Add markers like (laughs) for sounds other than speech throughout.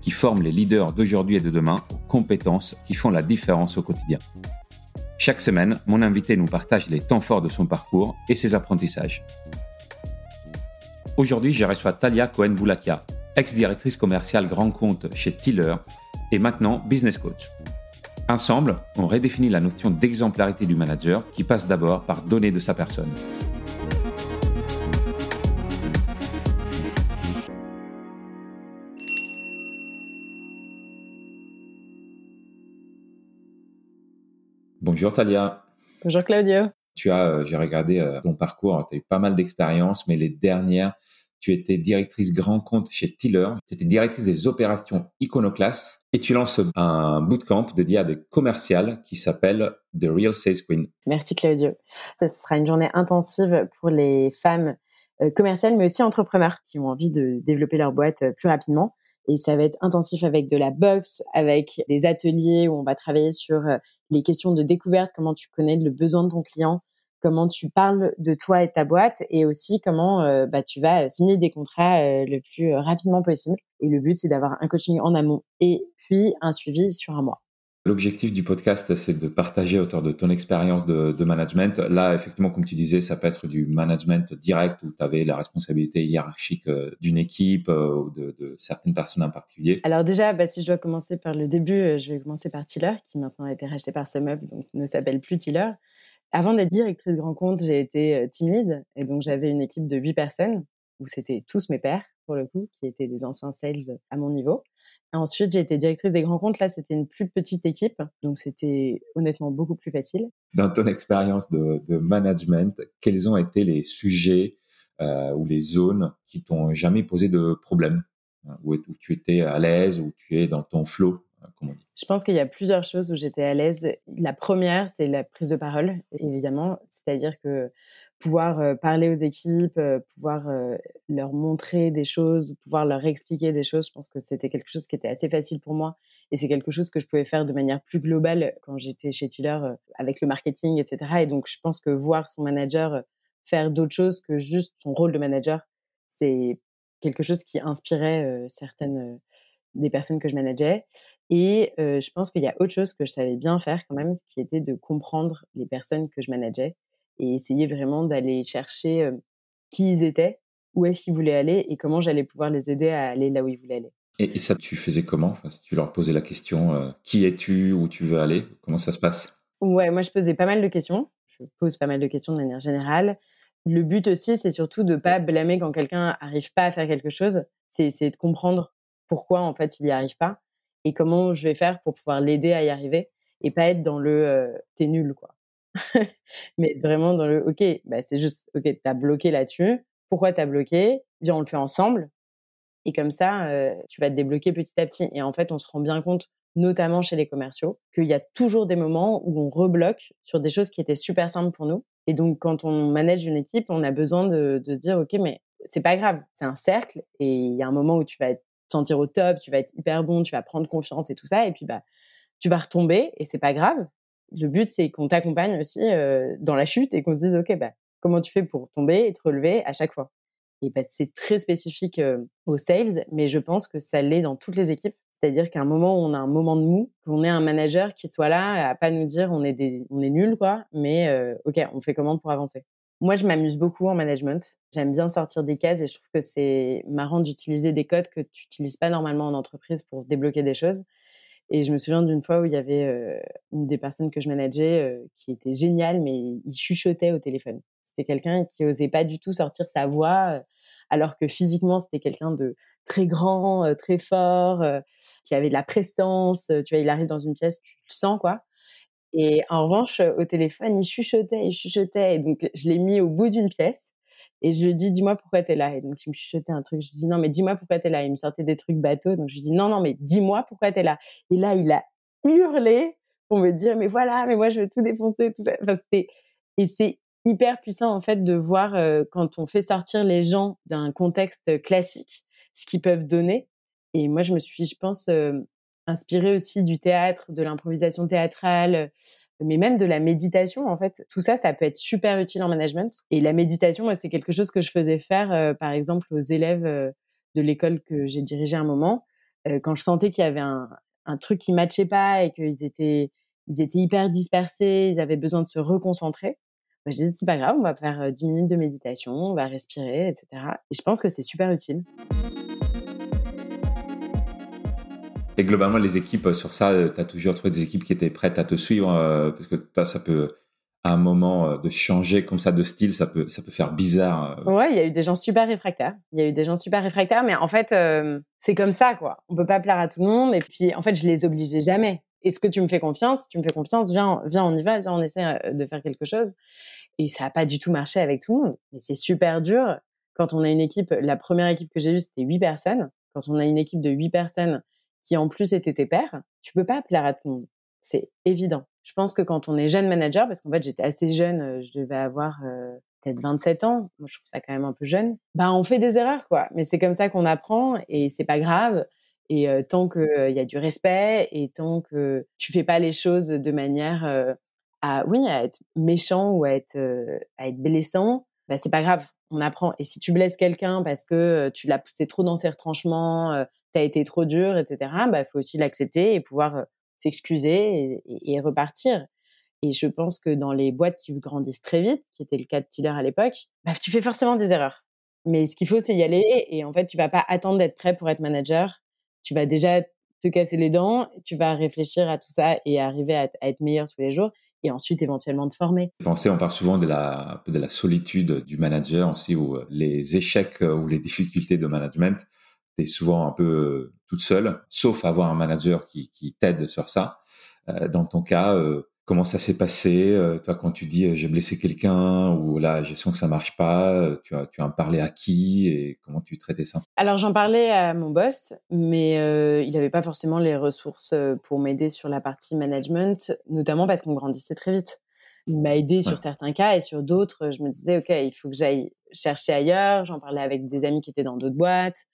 qui forme les leaders d'aujourd'hui et de demain aux compétences qui font la différence au quotidien. Chaque semaine, mon invité nous partage les temps forts de son parcours et ses apprentissages. Aujourd'hui, je reçois Talia Cohen-Boulakia, ex-directrice commerciale grand compte chez Tiller et maintenant business coach. Ensemble, on redéfinit la notion d'exemplarité du manager qui passe d'abord par donner de sa personne. Bonjour Talia. Bonjour Claudio. Tu as, euh, j'ai regardé euh, ton parcours, tu as eu pas mal d'expériences, mais les dernières, tu étais directrice grand compte chez Tiller, tu étais directrice des opérations Iconoclast et tu lances un bootcamp dédié à des commerciales qui s'appelle The Real Sales Queen. Merci Claudio. Ce sera une journée intensive pour les femmes euh, commerciales, mais aussi entrepreneurs qui ont envie de développer leur boîte plus rapidement. Et ça va être intensif avec de la boxe, avec des ateliers où on va travailler sur euh, les questions de découverte, comment tu connais le besoin de ton client, comment tu parles de toi et de ta boîte, et aussi comment euh, bah, tu vas signer des contrats euh, le plus rapidement possible. Et le but, c'est d'avoir un coaching en amont et puis un suivi sur un mois. L'objectif du podcast, c'est de partager autour de ton expérience de, management. Là, effectivement, comme tu disais, ça peut être du management direct où tu avais la responsabilité hiérarchique euh, d'une équipe euh, ou de, certaines personnes en particulier. Alors déjà, bah, si je dois commencer par le début, euh, je vais commencer par Tiller, qui maintenant a été racheté par SumUp, donc ne s'appelle plus Tiller. Avant d'être directrice de grand compte, j'ai été lead et donc j'avais une équipe de huit personnes où c'était tous mes pairs pour le coup, qui étaient des anciens sales à mon niveau. Ensuite, j'ai été directrice des grands comptes. Là, c'était une plus petite équipe, donc c'était honnêtement beaucoup plus facile. Dans ton expérience de, management, quels ont été les sujets euh, ou les zones qui t'ont jamais posé de problème, hein, où, où, tu étais à l'aise, où tu es dans ton flow hein, comme on dit? Je pense qu'il y a plusieurs choses où j'étais à l'aise. La première, c'est la prise de parole, évidemment. C'est-à-dire que pouvoir parler aux équipes, pouvoir leur montrer des choses, pouvoir leur expliquer des choses. Je pense que c'était quelque chose qui était assez facile pour moi et c'est quelque chose que je pouvais faire de manière plus globale quand j'étais chez Tiller avec le marketing, etc. Et donc, je pense que voir son manager faire d'autres choses que juste son rôle de manager, c'est quelque chose qui inspirait certaines des personnes que je manageais. Et je pense qu'il y a autre chose que je savais bien faire quand même, qui était de comprendre les personnes que je manageais et essayer vraiment d'aller chercher qui ils étaient, où est-ce qu'ils voulaient aller et comment j'allais pouvoir les aider à aller là où ils voulaient aller. Et, ça, tu faisais comment? Enfin, Tu leur posais la question qui es-tu, où tu veux aller Comment ça se passe? Ouais, moi je posais pas mal de questions. Je pose pas mal de questions de manière générale. Le but aussi, c'est surtout de pas blâmer quand quelqu'un arrive pas à faire quelque chose. C'est de comprendre pourquoi en fait il y arrive pas et comment je vais faire pour pouvoir l'aider à y arriver et pas être dans le t'es nul quoi. (laughs) mais vraiment dans le OK, bah, c'est juste OK, tu as bloqué là-dessus. Pourquoi tu as bloqué? Viens, on le fait ensemble. Et comme ça, tu vas te débloquer petit à petit. Et en fait, on se rend bien compte, notamment chez les commerciaux, qu'il y a toujours des moments où on rebloque sur des choses qui étaient super simples pour nous. Et donc, quand on manage une équipe, on a besoin de, de se dire OK, mais c'est pas grave, c'est un cercle. Et il y a un moment où tu vas te sentir au top, tu vas être hyper bon, tu vas prendre confiance et tout ça. Et puis, bah, tu vas retomber et c'est pas grave le but, c'est qu'on t'accompagne aussi dans la chute et qu'on se dise, OK, bah, comment tu fais pour tomber et te relever à chaque fois? Et bah, c'est très spécifique aux sales, mais je pense que ça l'est dans toutes les équipes. C'est-à-dire qu'à un moment où on a un moment de mou, qu'on ait un manager qui soit là à pas nous dire on est des, on est nul quoi, mais ok, on fait comment pour avancer? Moi, je m'amuse beaucoup en management. J'aime bien sortir des cases et je trouve que c'est marrant d'utiliser des codes que tu n'utilises pas normalement en entreprise pour débloquer des choses. Et je me souviens d'une fois où il y avait une des personnes que je manageais qui était géniale, mais il chuchotait au téléphone. C'était quelqu'un qui osait pas du tout sortir sa voix, alors que physiquement, c'était quelqu'un de très grand, très fort, qui avait de la prestance. Tu vois, il arrive dans une pièce, tu le sens, quoi. Et en revanche, au téléphone, il chuchotait, il chuchotait. Et donc, je l'ai mis au bout d'une pièce. Et je lui dis, dis-moi pourquoi tu es là. Et donc, il me chuchotait un truc. Je lui dis, non, mais dis-moi pourquoi tu es là. Il me sortait des trucs bateaux. Donc, je lui dis, non, non, mais dis-moi pourquoi tu es là. Et là, il a hurlé pour me dire, mais voilà, mais moi, je veux tout défoncer, tout ça. Et c'est hyper puissant, en fait, de voir quand on fait sortir les gens d'un contexte classique, ce qu'ils peuvent donner. Et moi, je me suis, je pense, inspirée aussi du théâtre, de l'improvisation théâtrale, mais même de la méditation, en fait. Tout ça, ça peut être super utile en management. Et la méditation, moi, c'est quelque chose que je faisais faire, euh, par exemple, aux élèves euh, de l'école que j'ai dirigée un moment. Euh, quand je sentais qu'il y avait un, truc qui matchait pas et qu'ils étaient, ils étaient hyper dispersés, ils avaient besoin de se reconcentrer. Bah, je disais, c'est pas grave, on va faire 10 minutes de méditation, on va respirer, etc. Et je pense que c'est super utile. Et globalement, les équipes euh, sur ça, euh, tu as toujours trouvé des équipes qui étaient prêtes à te suivre euh, parce que toi, ça peut à un moment de changer comme ça de style, ça peut ça peut faire bizarre. Ouais, il y a eu des gens super réfractaires. Il y a eu des gens super réfractaires, mais en fait, c'est comme ça quoi. On peut pas plaire à tout le monde et puis en fait, je les obligeais jamais. Est-ce que tu me fais confiance? Tu me fais confiance, viens, viens, on y va, viens, on essaie de faire quelque chose. Et ça a pas du tout marché avec tout le monde. Mais c'est super dur quand on a une équipe. La première équipe que j'ai eue, c'était huit personnes. Quand on a une équipe de huit personnes qui en plus étaient tes pères, tu peux pas plaire à tout le monde. C'est évident. Je pense que quand on est jeune manager, parce qu'en fait j'étais assez jeune, euh, je devais avoir euh, peut-être 27 ans, moi je trouve ça quand même un peu jeune, bah on fait des erreurs quoi. Mais c'est comme ça qu'on apprend et c'est pas grave. Et euh, tant qu'il y a du respect et tant que tu fais pas les choses de manière à oui à être méchant ou à être à être blessant, bah c'est pas grave. On apprend. Et si tu blesses quelqu'un parce que tu l'as poussé trop dans ses retranchements, t'as été trop dur, etc. Bah, faut aussi l'accepter et pouvoir s'excuser et, repartir. Et je pense que dans les boîtes qui grandissent très vite, qui était le cas de Tiller à l'époque, bah, tu fais forcément des erreurs. Mais ce qu'il faut, c'est y aller. Et en fait, tu vas pas attendre d'être prêt pour être manager. Tu vas déjà te casser les dents, tu vas réfléchir à tout ça et arriver à, être meilleur tous les jours et ensuite éventuellement te former. Pensez, on parle souvent de la, de solitude du manager aussi, ou les échecs ou les difficultés de management tu es souvent un peu euh, toute seule, sauf avoir un manager qui, t'aide sur ça. Euh, dans ton cas, euh, comment ça s'est passé Toi, quand tu dis j'ai blessé quelqu'un ou là, je sens que ça marche pas, tu as, tu as parlé à qui et comment tu traitais ça? Alors, j'en parlais à mon boss, mais il n'avait pas forcément les ressources pour m'aider sur la partie management, notamment parce qu'on grandissait très vite. Il m'a aidé sur certains cas et sur d'autres, je me disais, OK, il faut que j'aille chercher ailleurs. J'en parlais avec des amis qui étaient dans d'autres boîtes.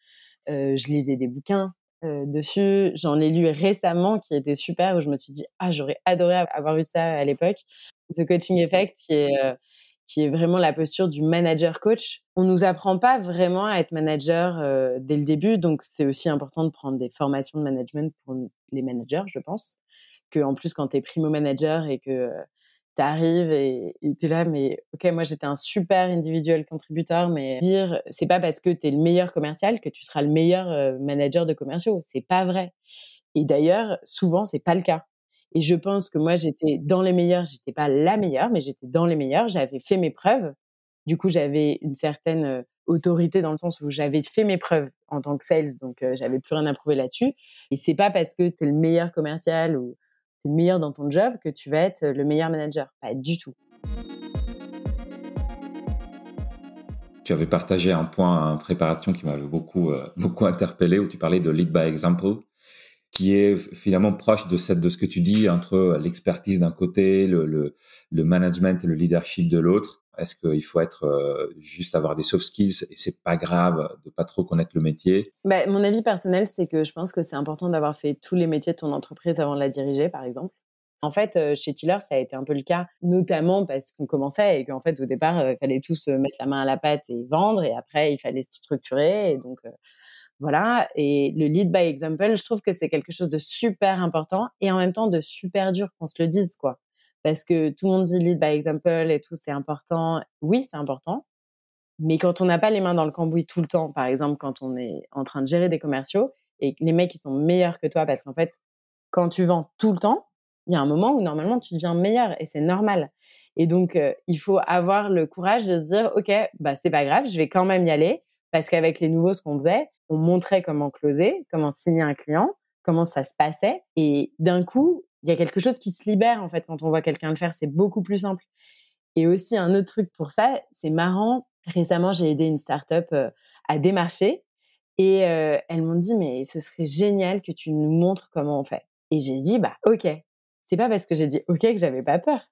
Euh, je lisais des bouquins euh, dessus. J'en ai lu récemment qui était super où je me suis dit ah j'aurais adoré avoir eu ça à l'époque. The Coaching Effect qui est euh, qui est vraiment la posture du manager coach. On nous apprend pas vraiment à être manager dès le début, donc c'est aussi important de prendre des formations de management pour les managers, je pense. Que en plus quand tu es primo manager et que t'arrives et t'es là, mais ok, moi j'étais un super individuel contributeur, mais dire c'est pas parce que t'es le meilleur commercial que tu seras le meilleur euh, manager de commerciaux, c'est pas vrai. Et d'ailleurs, souvent c'est pas le cas. Et je pense que moi j'étais dans les meilleurs, j'étais pas la meilleure, mais j'étais dans les meilleurs, j'avais fait mes preuves. Du coup, j'avais une certaine euh, autorité dans le sens où j'avais fait mes preuves en tant que sales, donc euh, j'avais plus rien à prouver là-dessus. Et c'est pas parce que tu es le meilleur commercial ou le meilleur dans ton job que tu vas être le meilleur manager. Pas du tout. Tu avais partagé un point en préparation qui m'avait beaucoup, euh, (laughs) beaucoup interpellé, où tu parlais de lead by example, qui est finalement proche de, cette, de ce que tu dis entre l'expertise d'un côté, le, le, le management et le leadership de l'autre. Est-ce qu'il faut être euh, juste avoir des soft skills et c'est pas grave de pas trop connaître le métier? Bah, Mon avis personnel, c'est que je pense que c'est important d'avoir fait tous les métiers de ton entreprise avant de la diriger, par exemple. En fait, euh, chez Tiller, ça a été un peu le cas, notamment parce qu'on commençait et qu'en fait, au départ, euh, il fallait tous mettre la main à la pâte et vendre, et après, il fallait structurer. Et donc, voilà. Et le lead by example, je trouve que c'est quelque chose de super important et en même temps de super dur qu'on se le dise, quoi parce que tout le monde dit lead by example et tout, c'est important. Oui, c'est important. Mais quand on n'a pas les mains dans le cambouis tout le temps, par exemple, quand on est en train de gérer des commerciaux et les mecs, ils sont meilleurs que toi, parce qu'en fait, quand tu vends tout le temps, il y a un moment où normalement tu deviens meilleur et c'est normal. Et donc, euh, il faut avoir le courage de se dire, OK, bah, c'est pas grave, je vais quand même y aller parce qu'avec les nouveaux, ce qu'on faisait, on montrait comment closer, comment signer un client, comment ça se passait. Et d'un coup, il y a quelque chose qui se libère en fait quand on voit quelqu'un le faire, c'est beaucoup plus simple. Et aussi un autre truc pour ça, c'est marrant. Récemment, j'ai aidé une startup à démarcher et elles m'ont dit mais ce serait génial que tu nous montres comment on fait. Et j'ai dit bah ok. C'est pas parce que j'ai dit ok que j'avais pas peur.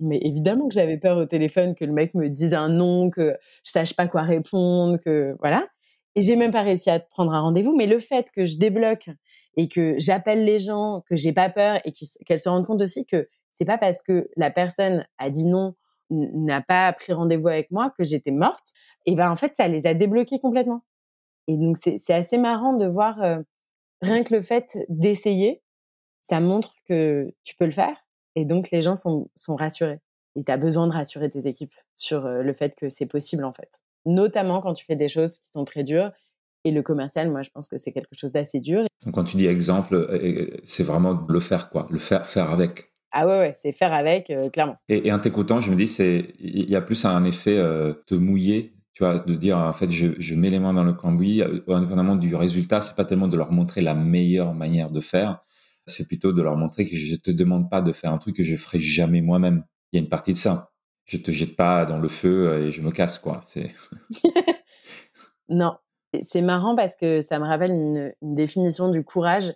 Mais évidemment que j'avais peur au téléphone que le mec me dise un nom, que je sache pas quoi répondre, que voilà. Et j'ai même pas réussi à prendre un rendez-vous. Mais le fait que je débloque et que j'appelle les gens, que j'ai pas peur et qu'elles se rendent compte aussi que c'est pas parce que la personne a dit non, n'a pas pris rendez-vous avec moi que j'étais morte. Et ben en fait, ça les a débloqués complètement. Et donc c'est assez marrant de voir euh, rien que le fait d'essayer, ça montre que tu peux le faire. Et donc les gens sont, sont rassurés. Et tu as besoin de rassurer tes équipes sur euh, le fait que c'est possible en fait. Notamment quand tu fais des choses qui sont très dures et le commercial, moi, je pense que c'est quelque chose d'assez dur. Donc, quand tu dis exemple, euh, euh, c'est vraiment le faire, quoi. Le faire, faire avec. Ah ouais, ouais c'est faire avec, euh, clairement. Et, en t'écoutant, je me dis, c'est, il y a plus un effet de mouiller, tu vois, de dire, en fait, je, je mets les mains dans le cambouis, indépendamment du résultat, c'est pas tellement de leur montrer la meilleure manière de faire, c'est plutôt de leur montrer que je te demande pas de faire un truc que je ferai jamais moi-même. Il y a une partie de ça. Je te jette pas dans le feu et je me casse, quoi. C'est. (laughs) non, c'est marrant parce que ça me rappelle une, définition du courage.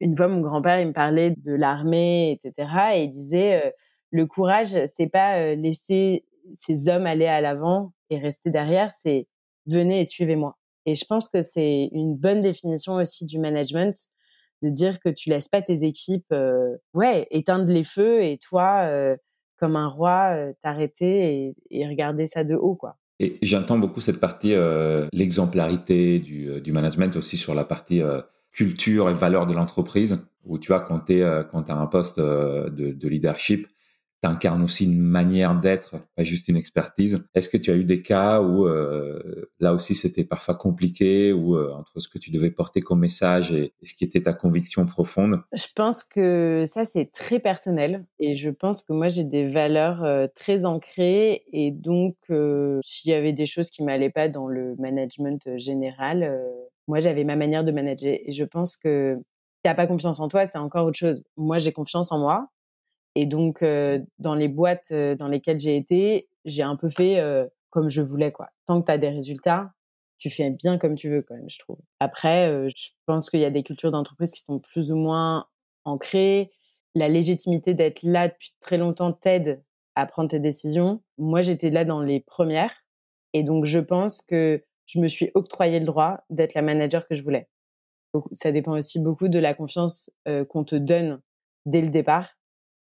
Une fois, mon grand-père, il me parlait de l'armée, etc. Et il disait, euh, le courage, c'est pas euh, laisser ces hommes aller à l'avant et rester derrière, c'est venez et suivez-moi. Et je pense que c'est une bonne définition aussi du management de dire que tu laisses pas tes équipes, euh, ouais, éteindre les feux et toi, comme un roi, t'arrêter et, regarder ça de haut, quoi. Et j'entends beaucoup cette partie, l'exemplarité du, management aussi sur la partie culture et valeur de l'entreprise, où tu vois, quand tu as un poste de leadership, t'incarnes aussi une manière d'être, pas juste une expertise. Est-ce que tu as eu des cas où euh, là aussi c'était parfois compliqué, ou euh, entre ce que tu devais porter comme message et, ce qui était ta conviction profonde? Je pense que ça c'est très personnel et je pense que moi j'ai des valeurs euh, très ancrées et donc s'il y avait des choses qui m'allaient pas dans le management général, moi j'avais ma manière de manager et je pense que tu n'as pas confiance en toi, c'est encore autre chose. Moi j'ai confiance en moi et donc, dans les boîtes dans lesquelles j'ai été, j'ai un peu fait comme je voulais, quoi. Tant que tu as des résultats, tu fais bien comme tu veux, quand même, je trouve. Après, je pense qu'il y a des cultures d'entreprise qui sont plus ou moins ancrées. La légitimité d'être là depuis très longtemps t'aide à prendre tes décisions. Moi, j'étais là dans les premières. Et donc, je pense que je me suis octroyé le droit d'être la manager que je voulais. Ça dépend aussi beaucoup de la confiance qu'on te donne dès le départ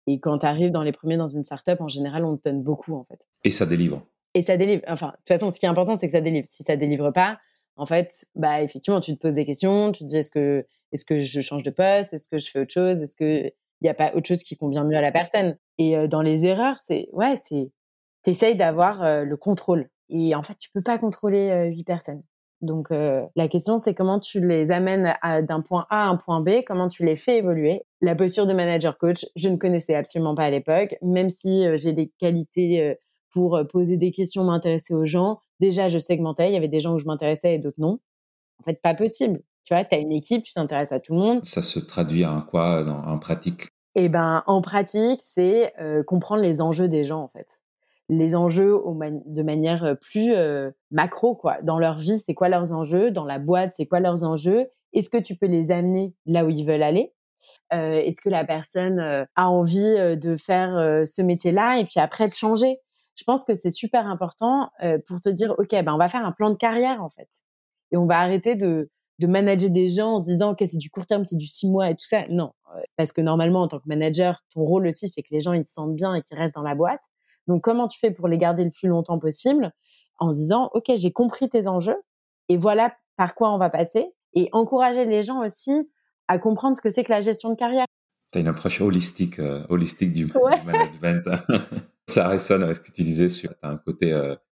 et quand tu arrives dans les premiers dans une startup, en général, on te donne beaucoup, en fait. Et ça délivre. Et ça délivre. Enfin, de toute façon, ce qui est important, c'est que ça délivre. Si ça délivre pas, en fait, bah, effectivement, tu te poses des questions, tu te dis est-ce que, est-ce que je change de poste, est-ce que je fais autre chose, est-ce que il n'y a pas autre chose qui convient mieux à la personne? Et euh, dans les erreurs, c'est, ouais, c'est, t'essayes d'avoir euh, le contrôle. Et en fait, tu peux pas contrôler euh, huit personnes. Donc euh, la question c'est comment tu les amènes d'un point A à un point B, comment tu les fais évoluer. La posture de manager coach, je ne connaissais absolument pas à l'époque, même si euh, j'ai des qualités euh, pour poser des questions, m'intéresser aux gens. Déjà, je segmentais, il y avait des gens où je m'intéressais et d'autres non. En fait, pas possible. Tu vois, tu as une équipe, tu t'intéresses à tout le monde. Ça se traduit en quoi en pratique? Eh ben, en pratique, c'est comprendre les enjeux des gens, en fait les enjeux de manière plus macro, quoi. Dans leur vie, c'est quoi leurs enjeux? Dans la boîte, c'est quoi leurs enjeux? Est-ce que tu peux les amener là où ils veulent aller? Est-ce que la personne a envie de faire ce métier-là et puis après de changer? Je pense que c'est super important pour te dire, ok, ben on va faire un plan de carrière en fait, et on va arrêter de de manager des gens en se disant ok c'est du court terme c'est du six mois et tout ça. Non parce que normalement en tant que manager ton rôle aussi c'est que les gens ils se sentent bien et qu'ils restent dans la boîte donc, comment tu fais pour les garder le plus longtemps possible? En disant, OK, j'ai compris tes enjeux et voilà par quoi on va passer et encourager les gens aussi à comprendre ce que c'est que la gestion de carrière. Tu as une approche holistique, euh, holistique du, management. (laughs) Ça résonne avec ce que tu disais sur as un côté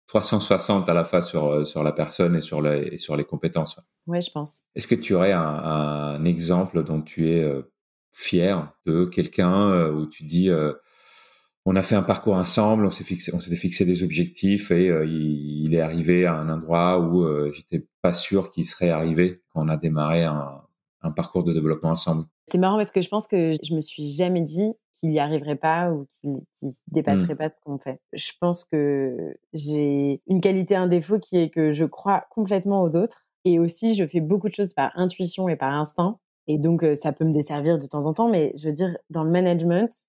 360 euh, à la fois sur, euh, sur la personne et sur, les, sur les compétences. Oui, je pense. Est-ce que tu aurais un, exemple dont tu es fier de quelqu'un où tu dis on a fait un parcours ensemble, on s'est fixé, on s'était fixé des objectifs et euh, il, est arrivé à un endroit où euh, j'étais pas sûr qu'il serait arrivé quand on a démarré un, un parcours de développement ensemble C'est marrant parce que je pense que je me suis jamais dit qu'il n'y arriverait pas ou qu'il ne dépasserait mmh. pas ce qu'on fait. Je pense que j'ai une qualité, un défaut qui est que je crois complètement aux autres et aussi je fais beaucoup de choses par intuition et par instinct. Et donc, ça peut me desservir de temps en temps, mais je veux dire, dans le management,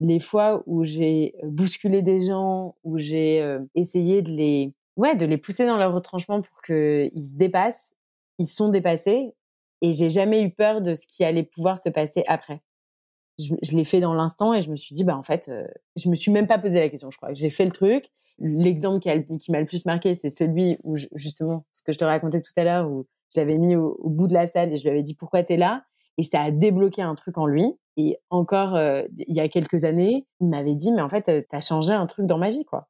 les fois où j'ai bousculé des gens, où j'ai essayé de les, ouais, de les pousser dans leur retranchement pour qu'ils se dépassent, ils sont dépassés et j'ai jamais eu peur de ce qui allait pouvoir se passer après. Je, l'ai fait dans l'instant et je me suis dit, bah en fait, je me suis même pas posé la question, je crois. J'ai fait le truc. L'exemple qui, m'a le plus marqué, c'est celui où, justement, ce que je te racontais tout à l'heure, où je l'avais mis au, au, bout de la salle et je lui avais dit, pourquoi tu es là? Et ça a débloqué un truc en lui. Et encore, euh, il y a quelques années, il m'avait dit, mais en fait, euh, tu as changé un truc dans ma vie, quoi.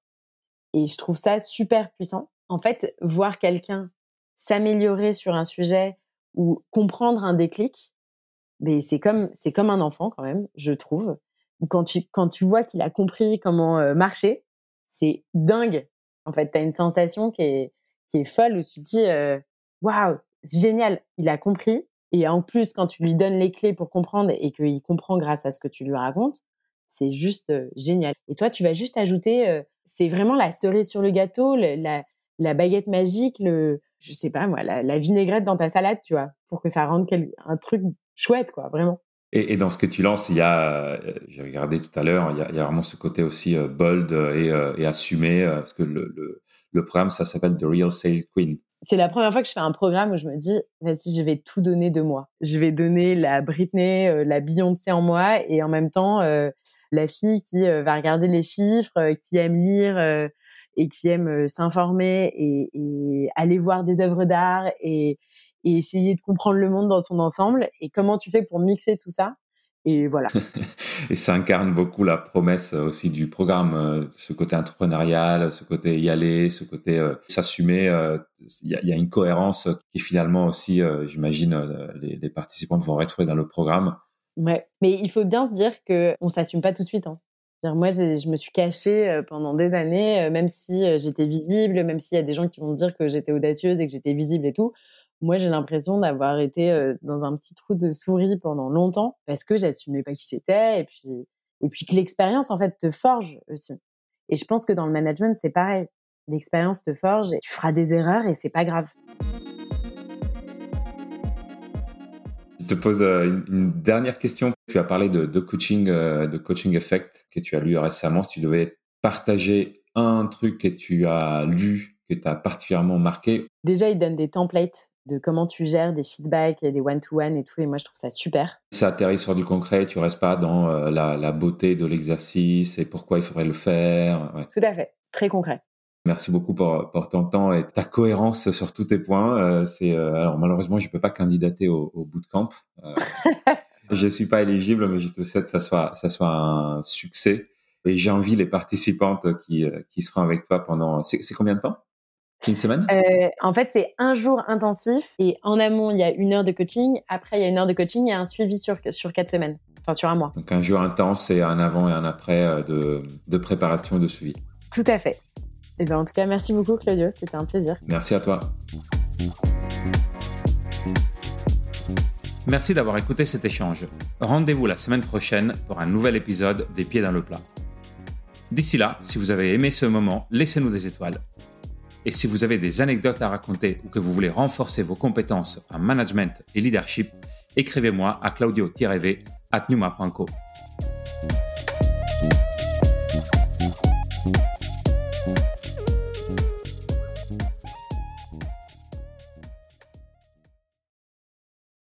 Et je trouve ça super puissant. En fait, voir quelqu'un s'améliorer sur un sujet ou comprendre un déclic, mais c'est comme, c'est comme un enfant quand même, je trouve. Quand tu, quand tu vois qu'il a compris comment euh, marcher, c'est dingue. En fait, tu as une sensation qui est, qui est folle où tu te dis, waouh, c'est génial, il a compris, et en plus, quand tu lui donnes les clés pour comprendre et qu'il comprend grâce à ce que tu lui racontes, c'est juste génial. Et toi, tu vas juste ajouter, c'est vraiment la cerise sur le gâteau, la, baguette magique, le, je sais pas moi, la, vinaigrette dans ta salade, tu vois, pour que ça rende un truc chouette, quoi, vraiment. Et, dans ce que tu lances, il y a, j'ai regardé tout à l'heure, il, y a vraiment ce côté aussi bold et, assumé, parce que le, le, le programme, ça s'appelle The Real Sale Queen c'est la première fois que je fais un programme où je me dis, vas-y, je vais tout donner de moi. Je vais donner la Britney, euh, la Beyoncé en moi et en même temps, euh, la fille qui euh, va regarder les chiffres, qui aime lire et qui aime s'informer et, et, aller voir des œuvres d'art et, et essayer de comprendre le monde dans son ensemble. Et comment tu fais pour mixer tout ça? Et voilà. (laughs) et ça incarne beaucoup la promesse euh, aussi du programme, euh, ce côté entrepreneurial, ce côté y aller, ce côté euh, s'assumer. Il y, a une cohérence qui finalement aussi, j'imagine, les, participants vont retrouver dans le programme. Ouais, mais il faut bien se dire que on s'assume pas tout de suite. Hein. Moi, je me suis cachée pendant des années, même si j'étais visible, même s'il y a des gens qui vont dire que j'étais audacieuse et que j'étais visible et tout moi, j'ai l'impression d'avoir été dans un petit trou de souris pendant longtemps parce que j'assumais pas qui j'étais et puis, et puis que l'expérience, en fait, te forge aussi. Et je pense que dans le management, c'est pareil. L'expérience te forge et tu feras des erreurs et c'est pas grave. Je te pose une, dernière question. Tu as parlé de, de coaching, de coaching effect que tu as lu récemment. Si tu devais partager un truc que tu as lu que tu as particulièrement marqué Déjà, il donne des templates de comment tu gères des feedbacks et des one-to-one et tout. Et moi, je trouve ça super. Ça atterrit sur du concret, tu restes pas dans euh, la, beauté de l'exercice et pourquoi il faudrait le faire. Tout à fait, très concret. Merci beaucoup pour, ton temps et ta cohérence sur tous tes points. Euh, c'est euh, alors malheureusement, je ne peux pas candidater au, au bootcamp. (laughs) je ne suis pas éligible, mais je te souhaite que ça soit, ça soit un succès. Et j'envie les participantes qui, qui seront avec toi pendant. C'est combien de temps? Une semaine? Euh, En fait, c'est un jour intensif et en amont, il y a une heure de coaching. Après, il y a une heure de coaching et un suivi sur, sur quatre semaines, enfin sur un mois. Donc un jour intense et un avant et un après euh, de, de préparation et de suivi. Tout à fait. Et eh ben, en tout cas, merci beaucoup Claudio, c'était un plaisir. Merci à toi. Merci d'avoir écouté cet échange. Rendez-vous la semaine prochaine pour un nouvel épisode des Pieds dans le plat. D'ici là, si vous avez aimé ce moment, laissez-nous des étoiles et si vous avez des anecdotes à raconter ou que vous voulez renforcer vos compétences en management et leadership, écrivez-moi à claudio-v at numa.co.